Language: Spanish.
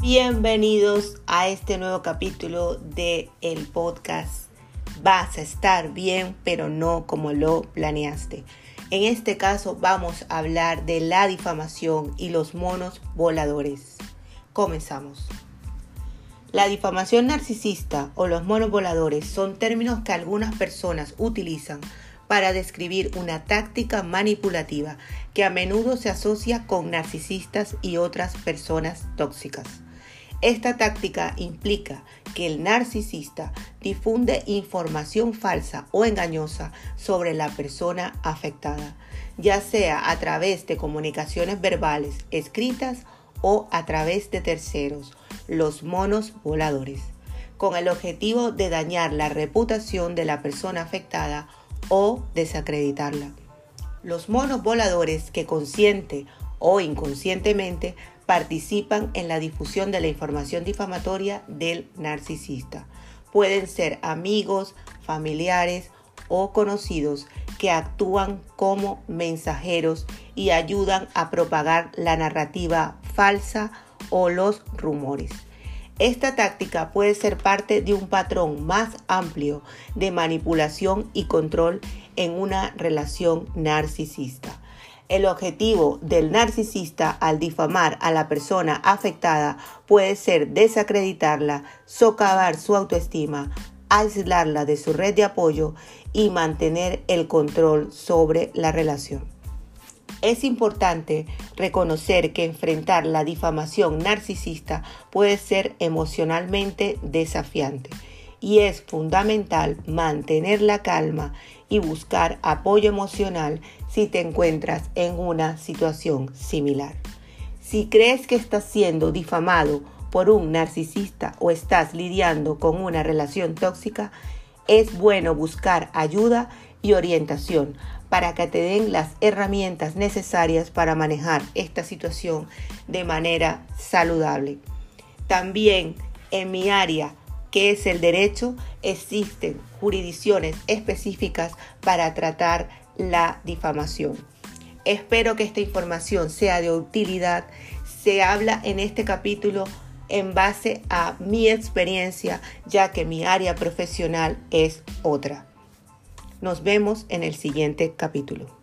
Bienvenidos a este nuevo capítulo de el podcast. Vas a estar bien, pero no como lo planeaste. En este caso vamos a hablar de la difamación y los monos voladores. Comenzamos. La difamación narcisista o los monos voladores son términos que algunas personas utilizan para describir una táctica manipulativa que a menudo se asocia con narcisistas y otras personas tóxicas. Esta táctica implica que el narcisista difunde información falsa o engañosa sobre la persona afectada, ya sea a través de comunicaciones verbales, escritas o a través de terceros, los monos voladores, con el objetivo de dañar la reputación de la persona afectada o desacreditarla. Los monos voladores que consciente o inconscientemente participan en la difusión de la información difamatoria del narcisista. Pueden ser amigos, familiares o conocidos que actúan como mensajeros y ayudan a propagar la narrativa falsa o los rumores. Esta táctica puede ser parte de un patrón más amplio de manipulación y control en una relación narcisista. El objetivo del narcisista al difamar a la persona afectada puede ser desacreditarla, socavar su autoestima, aislarla de su red de apoyo y mantener el control sobre la relación. Es importante reconocer que enfrentar la difamación narcisista puede ser emocionalmente desafiante y es fundamental mantener la calma y buscar apoyo emocional si te encuentras en una situación similar. Si crees que estás siendo difamado por un narcisista o estás lidiando con una relación tóxica, es bueno buscar ayuda y orientación para que te den las herramientas necesarias para manejar esta situación de manera saludable. También en mi área que es el derecho, existen jurisdicciones específicas para tratar la difamación. Espero que esta información sea de utilidad. Se habla en este capítulo en base a mi experiencia, ya que mi área profesional es otra. Nos vemos en el siguiente capítulo.